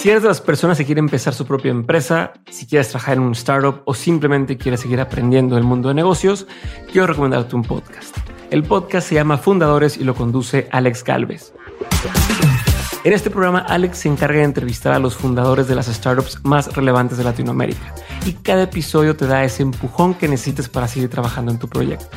Si eres de las personas que quieren empezar su propia empresa, si quieres trabajar en un startup o simplemente quieres seguir aprendiendo el mundo de negocios, quiero recomendarte un podcast. El podcast se llama Fundadores y lo conduce Alex Galvez. En este programa, Alex se encarga de entrevistar a los fundadores de las startups más relevantes de Latinoamérica y cada episodio te da ese empujón que necesites para seguir trabajando en tu proyecto.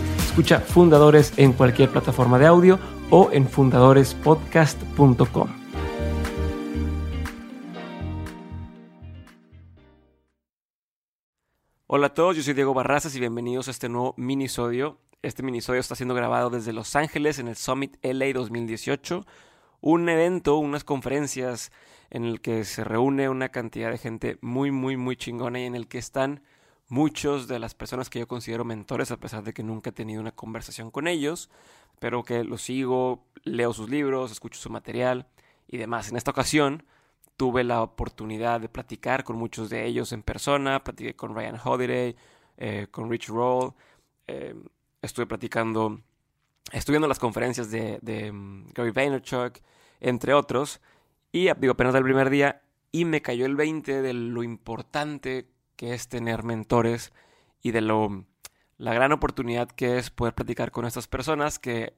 Escucha Fundadores en cualquier plataforma de audio o en fundadorespodcast.com. Hola a todos, yo soy Diego Barrazas y bienvenidos a este nuevo minisodio este minisodio está siendo grabado desde Los Ángeles en el Summit LA 2018, un evento, unas conferencias en el que se reúne una cantidad de gente muy, muy, muy chingona y en el que están muchos de las personas que yo considero mentores, a pesar de que nunca he tenido una conversación con ellos, pero que los sigo, leo sus libros, escucho su material y demás. En esta ocasión tuve la oportunidad de platicar con muchos de ellos en persona, platiqué con Ryan Holiday, eh, con Rich Roll, eh, estuve platicando, estudiando las conferencias de, mm, Gary Vaynerchuk, entre otros, y digo, apenas del primer día, y me cayó el 20 de lo importante que es tener mentores y de lo la gran oportunidad que es poder platicar con estas personas que,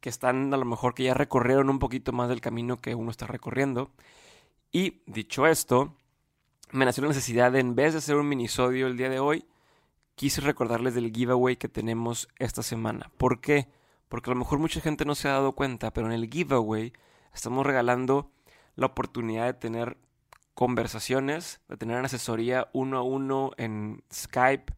que están a lo mejor que ya recorrieron un poquito más del camino que uno está recorriendo. Y dicho esto, me nació la necesidad de, en vez de hacer un minisodio el día de hoy, quise recordarles del giveaway que tenemos esta semana. ¿Por qué? Porque a lo mejor mucha gente no se ha dado cuenta, pero en el giveaway estamos regalando la oportunidad de tener conversaciones, de tener asesoría uno a uno en Skype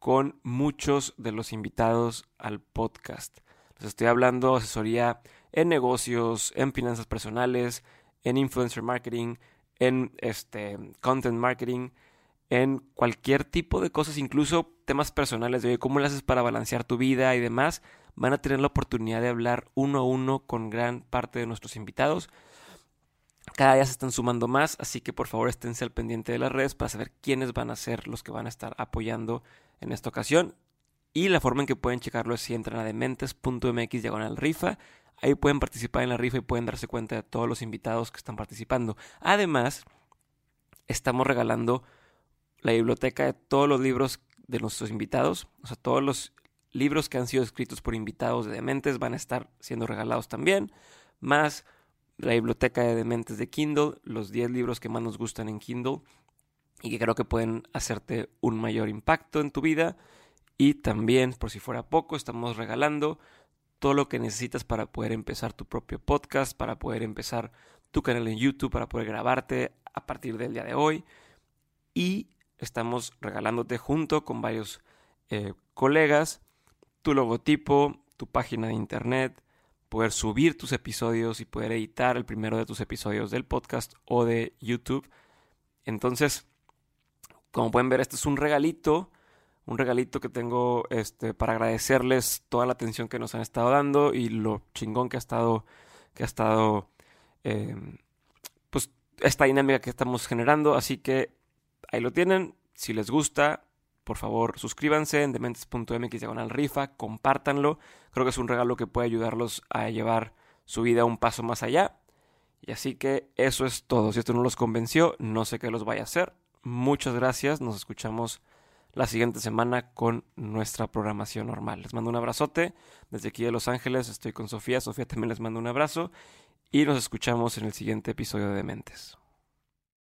con muchos de los invitados al podcast. Les estoy hablando de asesoría en negocios, en finanzas personales, en influencer marketing, en este content marketing, en cualquier tipo de cosas, incluso temas personales de cómo lo haces para balancear tu vida y demás, van a tener la oportunidad de hablar uno a uno con gran parte de nuestros invitados. Cada día se están sumando más, así que por favor esténse al pendiente de las redes para saber quiénes van a ser los que van a estar apoyando en esta ocasión. Y la forma en que pueden checarlo es si entran a dementes.mx diagonal rifa. Ahí pueden participar en la rifa y pueden darse cuenta de todos los invitados que están participando. Además, estamos regalando la biblioteca de todos los libros de nuestros invitados, o sea, todos los libros que han sido escritos por invitados de Dementes van a estar siendo regalados también, más la biblioteca de Dementes de Kindle, los 10 libros que más nos gustan en Kindle y que creo que pueden hacerte un mayor impacto en tu vida. Y también, por si fuera poco, estamos regalando todo lo que necesitas para poder empezar tu propio podcast, para poder empezar tu canal en YouTube, para poder grabarte a partir del día de hoy. Y estamos regalándote junto con varios eh, colegas tu logotipo, tu página de internet, poder subir tus episodios y poder editar el primero de tus episodios del podcast o de YouTube. Entonces, como pueden ver, este es un regalito, un regalito que tengo este, para agradecerles toda la atención que nos han estado dando y lo chingón que ha estado, que ha estado, em, pues esta dinámica que estamos generando. Así que ahí lo tienen. Si les gusta, por favor, suscríbanse en dementes.mx diagonal rifa, compártanlo. Creo que es un regalo que puede ayudarlos a llevar su vida un paso más allá. Y así que eso es todo. Si esto no los convenció, no sé qué los vaya a hacer. Muchas gracias. Nos escuchamos la siguiente semana con nuestra programación normal. Les mando un abrazote. Desde aquí de Los Ángeles estoy con Sofía. Sofía también les mando un abrazo. Y nos escuchamos en el siguiente episodio de Dementes.